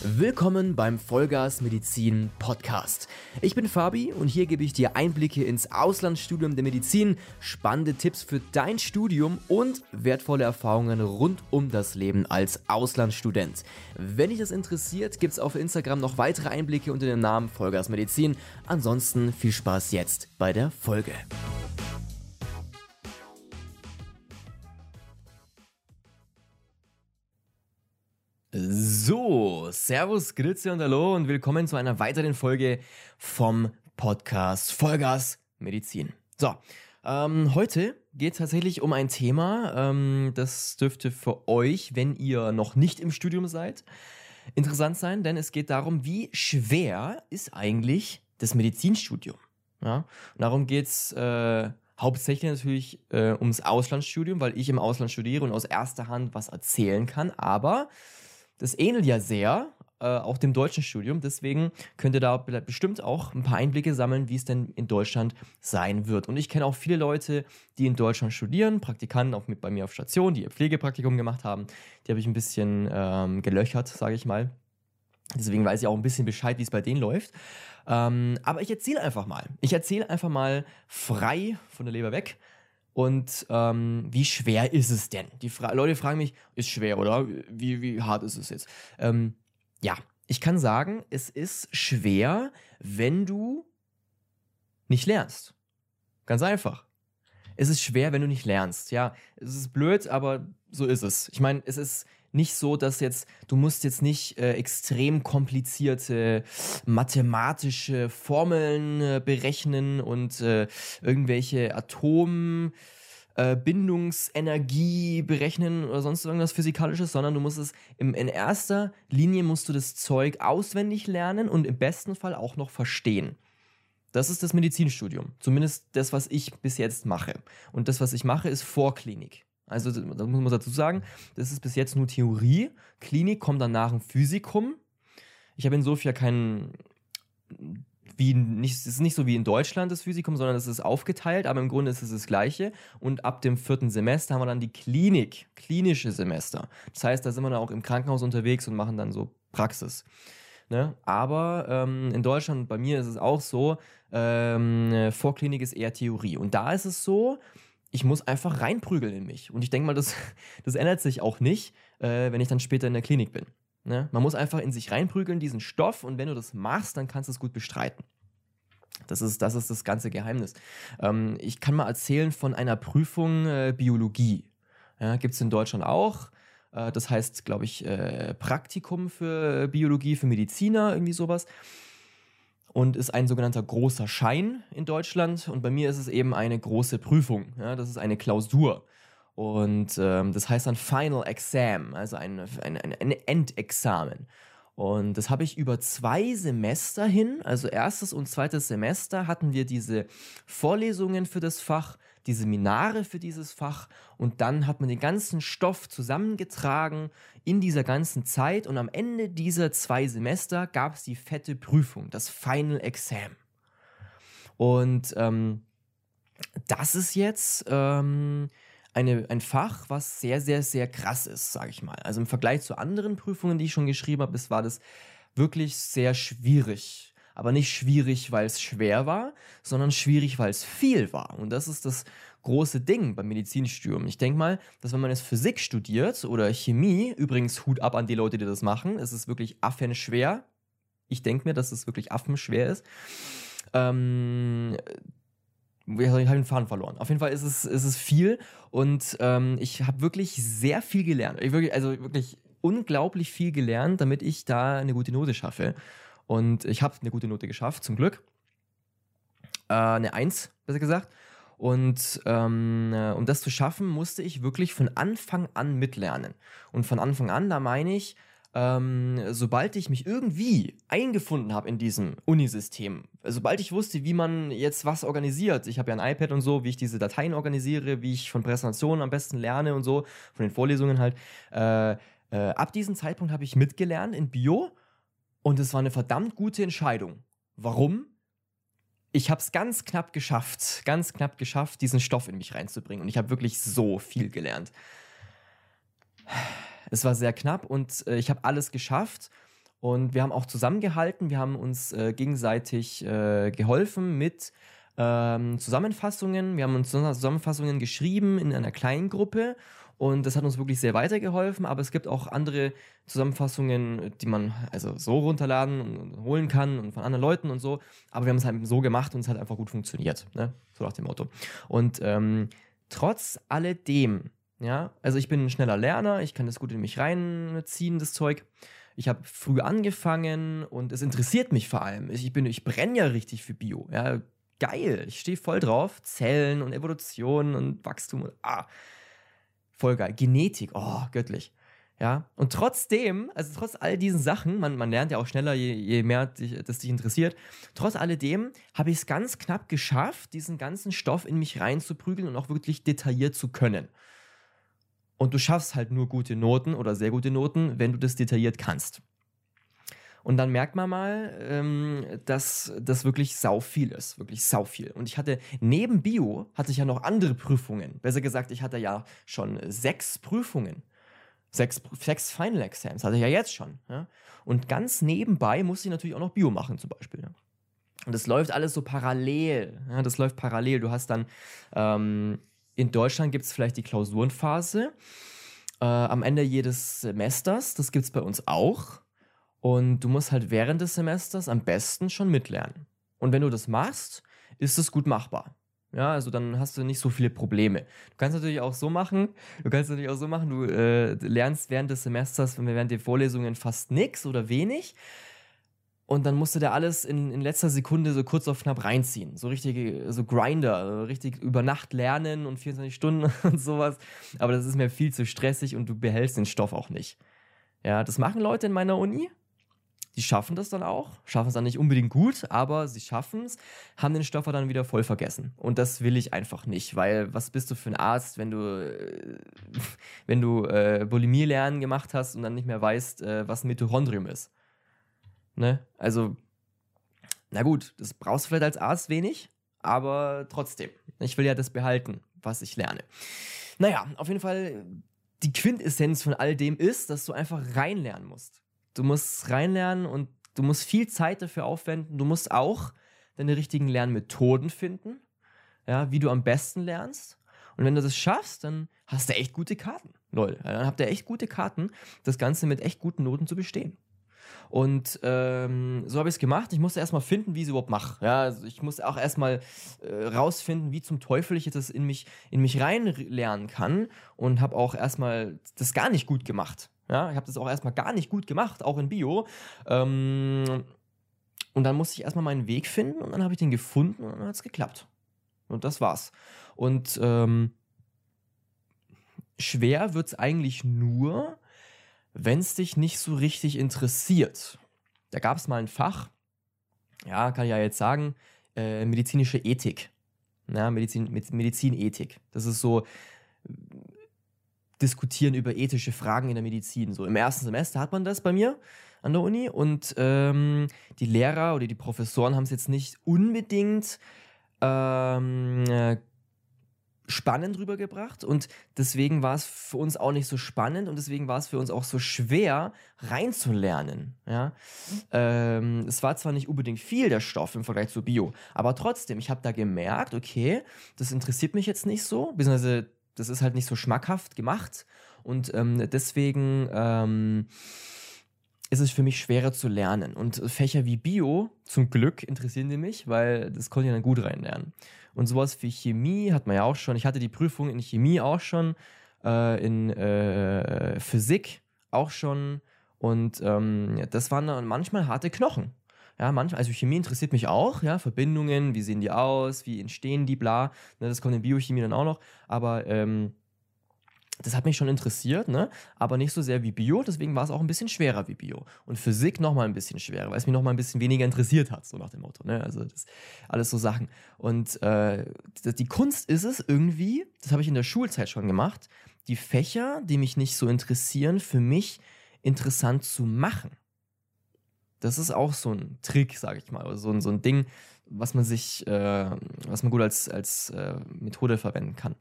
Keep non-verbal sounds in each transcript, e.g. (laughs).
Willkommen beim Vollgas Medizin Podcast. Ich bin Fabi und hier gebe ich dir Einblicke ins Auslandsstudium der Medizin, spannende Tipps für dein Studium und wertvolle Erfahrungen rund um das Leben als Auslandsstudent. Wenn dich das interessiert, gibt es auf Instagram noch weitere Einblicke unter dem Namen Vollgas Medizin. Ansonsten viel Spaß jetzt bei der Folge. So, Servus, Grüße und Hallo und willkommen zu einer weiteren Folge vom Podcast Vollgas Medizin. So, ähm, heute geht es tatsächlich um ein Thema, ähm, das dürfte für euch, wenn ihr noch nicht im Studium seid, interessant sein, denn es geht darum, wie schwer ist eigentlich das Medizinstudium. Ja? Und darum geht's äh, hauptsächlich natürlich äh, ums Auslandsstudium, weil ich im Ausland studiere und aus erster Hand was erzählen kann, aber das ähnelt ja sehr, äh, auch dem deutschen Studium. Deswegen könnt ihr da bestimmt auch ein paar Einblicke sammeln, wie es denn in Deutschland sein wird. Und ich kenne auch viele Leute, die in Deutschland studieren, Praktikanten auch mit bei mir auf Station, die ihr Pflegepraktikum gemacht haben. Die habe ich ein bisschen ähm, gelöchert, sage ich mal. Deswegen weiß ich auch ein bisschen Bescheid, wie es bei denen läuft. Ähm, aber ich erzähle einfach mal. Ich erzähle einfach mal frei von der Leber weg, und ähm, wie schwer ist es denn? Die Fra Leute fragen mich, ist schwer, oder? Wie, wie hart ist es jetzt? Ähm, ja, ich kann sagen, es ist schwer, wenn du nicht lernst. Ganz einfach. Es ist schwer, wenn du nicht lernst. Ja, es ist blöd, aber so ist es. Ich meine, es ist nicht so, dass jetzt, du musst jetzt nicht äh, extrem komplizierte mathematische Formeln äh, berechnen und äh, irgendwelche Atom äh, berechnen oder sonst irgendwas Physikalisches, sondern du musst es im, in erster Linie musst du das Zeug auswendig lernen und im besten Fall auch noch verstehen. Das ist das Medizinstudium. Zumindest das, was ich bis jetzt mache. Und das, was ich mache, ist Vorklinik. Also, da muss man dazu sagen, das ist bis jetzt nur Theorie. Klinik kommt danach ein Physikum. Ich habe in Sofia keinen, wie nicht, es ist nicht so wie in Deutschland das Physikum, sondern es ist aufgeteilt, aber im Grunde ist es das Gleiche. Und ab dem vierten Semester haben wir dann die Klinik, klinische Semester. Das heißt, da sind wir dann auch im Krankenhaus unterwegs und machen dann so Praxis. Ne? Aber ähm, in Deutschland, bei mir ist es auch so, ähm, Vorklinik ist eher Theorie. Und da ist es so, ich muss einfach reinprügeln in mich. Und ich denke mal, das, (laughs) das ändert sich auch nicht, äh, wenn ich dann später in der Klinik bin. Ne? Man muss einfach in sich reinprügeln, diesen Stoff, und wenn du das machst, dann kannst du es gut bestreiten. Das ist, das ist das ganze Geheimnis. Ähm, ich kann mal erzählen von einer Prüfung äh, Biologie. Ja, Gibt es in Deutschland auch. Äh, das heißt, glaube ich, äh, Praktikum für Biologie, für Mediziner, irgendwie sowas und ist ein sogenannter großer Schein in Deutschland. Und bei mir ist es eben eine große Prüfung. Ja, das ist eine Klausur. Und ähm, das heißt dann Final Exam, also ein, ein, ein, ein Endexamen. Und das habe ich über zwei Semester hin, also erstes und zweites Semester hatten wir diese Vorlesungen für das Fach, die Seminare für dieses Fach und dann hat man den ganzen Stoff zusammengetragen in dieser ganzen Zeit und am Ende dieser zwei Semester gab es die fette Prüfung, das Final Exam. Und ähm, das ist jetzt ähm, eine, ein Fach, was sehr, sehr, sehr krass ist, sage ich mal. Also im Vergleich zu anderen Prüfungen, die ich schon geschrieben habe, war das wirklich sehr schwierig. Aber nicht schwierig, weil es schwer war, sondern schwierig, weil es viel war. Und das ist das große Ding beim Medizinstudium. Ich denke mal, dass wenn man jetzt Physik studiert oder Chemie, übrigens Hut ab an die Leute, die das machen, es ist wirklich affenschwer. Ich denke mir, dass es wirklich affenschwer ist. Ähm, ich habe den Faden verloren. Auf jeden Fall ist es, ist es viel und ähm, ich habe wirklich sehr viel gelernt. Ich wirklich, also wirklich unglaublich viel gelernt, damit ich da eine gute Note schaffe. Und ich habe eine gute Note geschafft, zum Glück. Äh, eine Eins, besser gesagt. Und ähm, äh, um das zu schaffen, musste ich wirklich von Anfang an mitlernen. Und von Anfang an, da meine ich, ähm, sobald ich mich irgendwie eingefunden habe in diesem Unisystem, sobald ich wusste, wie man jetzt was organisiert, ich habe ja ein iPad und so, wie ich diese Dateien organisiere, wie ich von Präsentationen am besten lerne und so, von den Vorlesungen halt, äh, äh, ab diesem Zeitpunkt habe ich mitgelernt in Bio und es war eine verdammt gute Entscheidung. Warum? Ich habe es ganz knapp geschafft, ganz knapp geschafft, diesen Stoff in mich reinzubringen und ich habe wirklich so viel gelernt. Es war sehr knapp und äh, ich habe alles geschafft. Und wir haben auch zusammengehalten, wir haben uns äh, gegenseitig äh, geholfen mit ähm, Zusammenfassungen. Wir haben uns Zusammenfassungen geschrieben in einer kleinen Gruppe und das hat uns wirklich sehr weitergeholfen. Aber es gibt auch andere Zusammenfassungen, die man also so runterladen und holen kann und von anderen Leuten und so. Aber wir haben es halt so gemacht und es hat einfach gut funktioniert. Ne? So nach dem Motto. Und ähm, trotz alledem, ja, also ich bin ein schneller Lerner, ich kann das gut in mich reinziehen, das Zeug. Ich habe früh angefangen und es interessiert mich vor allem. Ich, bin, ich brenne ja richtig für Bio. Ja, geil. Ich stehe voll drauf. Zellen und Evolution und Wachstum und ah, voll geil. Genetik, oh, göttlich. Ja, und trotzdem, also trotz all diesen Sachen, man, man lernt ja auch schneller, je, je mehr dich, das dich interessiert, trotz alledem habe ich es ganz knapp geschafft, diesen ganzen Stoff in mich reinzuprügeln und auch wirklich detailliert zu können. Und du schaffst halt nur gute Noten oder sehr gute Noten, wenn du das detailliert kannst. Und dann merkt man mal, ähm, dass das wirklich sau viel ist. Wirklich sau viel. Und ich hatte neben Bio hatte ich ja noch andere Prüfungen. Besser gesagt, ich hatte ja schon sechs Prüfungen. Sechs, sechs Final Exams hatte ich ja jetzt schon. Ja? Und ganz nebenbei musste ich natürlich auch noch Bio machen, zum Beispiel. Ja? Und das läuft alles so parallel. Ja? Das läuft parallel. Du hast dann ähm, in Deutschland gibt es vielleicht die Klausurenphase äh, am Ende jedes Semesters. Das gibt es bei uns auch. Und du musst halt während des Semesters am besten schon mitlernen. Und wenn du das machst, ist es gut machbar. Ja, also dann hast du nicht so viele Probleme. Du kannst natürlich auch so machen, du kannst natürlich auch so machen, du äh, lernst während des Semesters, während der Vorlesungen fast nichts oder wenig. Und dann musst du da alles in, in letzter Sekunde so kurz auf knapp reinziehen. So richtig, so Grinder, richtig über Nacht lernen und 24 Stunden (laughs) und sowas. Aber das ist mir viel zu stressig und du behältst den Stoff auch nicht. Ja, das machen Leute in meiner Uni die schaffen das dann auch, schaffen es dann nicht unbedingt gut, aber sie schaffen es, haben den Stoffer dann wieder voll vergessen. Und das will ich einfach nicht, weil was bist du für ein Arzt, wenn du, äh, (laughs) wenn du äh, Bulimie lernen gemacht hast und dann nicht mehr weißt, äh, was ein Mitochondrium ist. Ne? Also, na gut, das brauchst du vielleicht als Arzt wenig, aber trotzdem. Ich will ja das behalten, was ich lerne. Naja, auf jeden Fall, die Quintessenz von all dem ist, dass du einfach reinlernen musst. Du musst reinlernen und du musst viel Zeit dafür aufwenden. Du musst auch deine richtigen Lernmethoden finden, ja, wie du am besten lernst. Und wenn du das schaffst, dann hast du echt gute Karten. Lol. Dann habt ihr echt gute Karten, das Ganze mit echt guten Noten zu bestehen. Und ähm, so habe ich es gemacht. Ich musste erstmal finden, wie ich es überhaupt mache. Ja, also ich musste auch erstmal äh, rausfinden, wie zum Teufel ich das in mich, in mich reinlernen kann. Und habe auch erstmal das gar nicht gut gemacht. Ja, ich habe das auch erstmal gar nicht gut gemacht, auch in Bio. Ähm, und dann musste ich erstmal meinen Weg finden und dann habe ich den gefunden und dann hat es geklappt. Und das war's. Und ähm, schwer wird es eigentlich nur, wenn es dich nicht so richtig interessiert. Da gab es mal ein Fach, ja, kann ich ja jetzt sagen, äh, medizinische Ethik. Ja, Medizin, Medizinethik. Das ist so diskutieren über ethische Fragen in der Medizin. So im ersten Semester hat man das bei mir an der Uni und ähm, die Lehrer oder die Professoren haben es jetzt nicht unbedingt ähm, äh, spannend rübergebracht und deswegen war es für uns auch nicht so spannend und deswegen war es für uns auch so schwer reinzulernen. Ja? Ähm, es war zwar nicht unbedingt viel der Stoff im Vergleich zu Bio, aber trotzdem, ich habe da gemerkt, okay, das interessiert mich jetzt nicht so, beziehungsweise das ist halt nicht so schmackhaft gemacht und ähm, deswegen ähm, ist es für mich schwerer zu lernen. Und Fächer wie Bio, zum Glück, interessieren die mich, weil das konnte ich dann gut reinlernen. Und sowas wie Chemie hat man ja auch schon. Ich hatte die Prüfung in Chemie auch schon, äh, in äh, Physik auch schon. Und ähm, das waren dann manchmal harte Knochen. Ja, manchmal, also Chemie interessiert mich auch, ja, Verbindungen, wie sehen die aus, wie entstehen die, bla. Ne, das kommt in Biochemie dann auch noch. Aber ähm, das hat mich schon interessiert, ne? aber nicht so sehr wie Bio, deswegen war es auch ein bisschen schwerer wie Bio. Und Physik nochmal ein bisschen schwerer, weil es mich nochmal ein bisschen weniger interessiert hat, so nach dem Motto. Ne? Also das alles so Sachen. Und äh, die Kunst ist es irgendwie, das habe ich in der Schulzeit schon gemacht, die Fächer, die mich nicht so interessieren, für mich interessant zu machen. Das ist auch so ein Trick, sage ich mal, oder so, so ein Ding, was man sich, äh, was man gut als, als äh, Methode verwenden kann.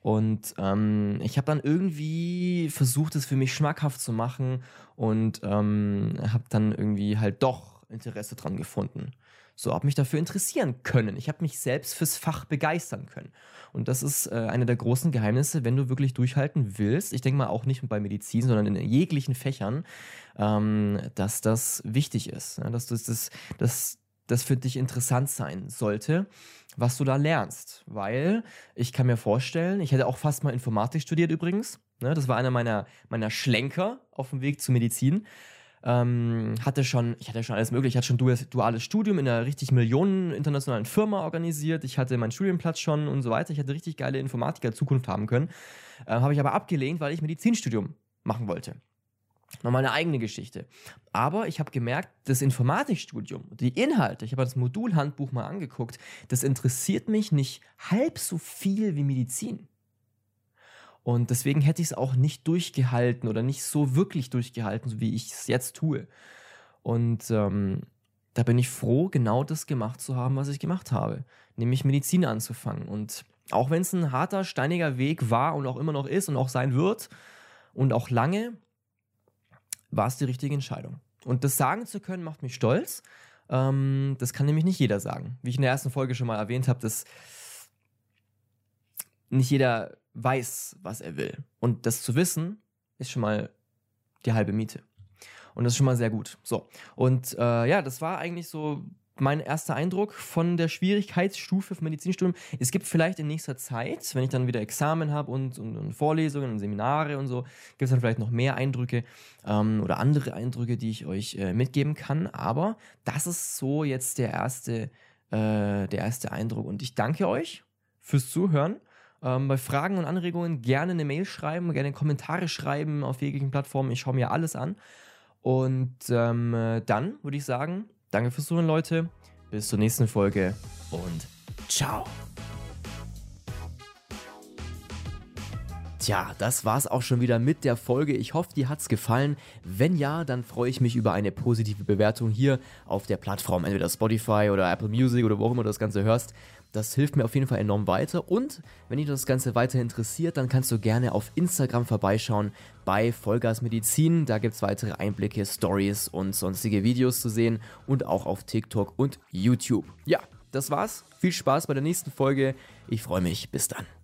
Und ähm, ich habe dann irgendwie versucht, es für mich schmackhaft zu machen und ähm, habe dann irgendwie halt doch Interesse dran gefunden. So, habe mich dafür interessieren können. Ich habe mich selbst fürs Fach begeistern können. Und das ist äh, eine der großen Geheimnisse, wenn du wirklich durchhalten willst. Ich denke mal auch nicht bei Medizin, sondern in jeglichen Fächern, ähm, dass das wichtig ist. Ja, dass das, das, das, das für dich interessant sein sollte, was du da lernst. Weil ich kann mir vorstellen, ich hätte auch fast mal Informatik studiert übrigens. Ne, das war einer meiner, meiner Schlenker auf dem Weg zur Medizin. Ähm, hatte schon, ich hatte schon alles mögliche. Ich hatte schon duales Studium in einer richtig Millionen internationalen Firma organisiert. Ich hatte meinen Studienplatz schon und so weiter. Ich hätte richtig geile Informatiker-Zukunft haben können. Äh, Habe ich aber abgelehnt, weil ich Medizinstudium machen wollte. Nochmal eine eigene Geschichte. Aber ich habe gemerkt, das Informatikstudium, die Inhalte, ich habe das Modulhandbuch mal angeguckt, das interessiert mich nicht halb so viel wie Medizin. Und deswegen hätte ich es auch nicht durchgehalten oder nicht so wirklich durchgehalten, so wie ich es jetzt tue. Und ähm, da bin ich froh, genau das gemacht zu haben, was ich gemacht habe, nämlich Medizin anzufangen. Und auch wenn es ein harter, steiniger Weg war und auch immer noch ist und auch sein wird und auch lange, war es die richtige Entscheidung. Und das sagen zu können, macht mich stolz. Ähm, das kann nämlich nicht jeder sagen. Wie ich in der ersten Folge schon mal erwähnt habe, dass nicht jeder weiß, was er will. Und das zu wissen, ist schon mal die halbe Miete. Und das ist schon mal sehr gut. So. Und äh, ja, das war eigentlich so mein erster Eindruck von der Schwierigkeitsstufe für Medizinstudium. Es gibt vielleicht in nächster Zeit, wenn ich dann wieder Examen habe und, und, und, Vorlesungen und Seminare und so, gibt es dann vielleicht noch mehr Eindrücke ähm, oder andere Eindrücke, die ich euch äh, mitgeben kann. Aber das ist so jetzt der erste, äh, der erste Eindruck. Und ich danke euch fürs Zuhören. Ähm, bei Fragen und Anregungen gerne eine Mail schreiben, gerne Kommentare schreiben auf jeglichen Plattformen. Ich schaue mir alles an. Und ähm, dann würde ich sagen, danke fürs Zuhören, Leute. Bis zur nächsten Folge und ciao. Tja, das war's auch schon wieder mit der Folge. Ich hoffe, dir hat's gefallen. Wenn ja, dann freue ich mich über eine positive Bewertung hier auf der Plattform, entweder Spotify oder Apple Music oder wo auch immer du das Ganze hörst. Das hilft mir auf jeden Fall enorm weiter. Und wenn dich das Ganze weiter interessiert, dann kannst du gerne auf Instagram vorbeischauen bei Vollgas Medizin. Da gibt es weitere Einblicke, Stories und sonstige Videos zu sehen und auch auf TikTok und YouTube. Ja, das war's. Viel Spaß bei der nächsten Folge. Ich freue mich. Bis dann.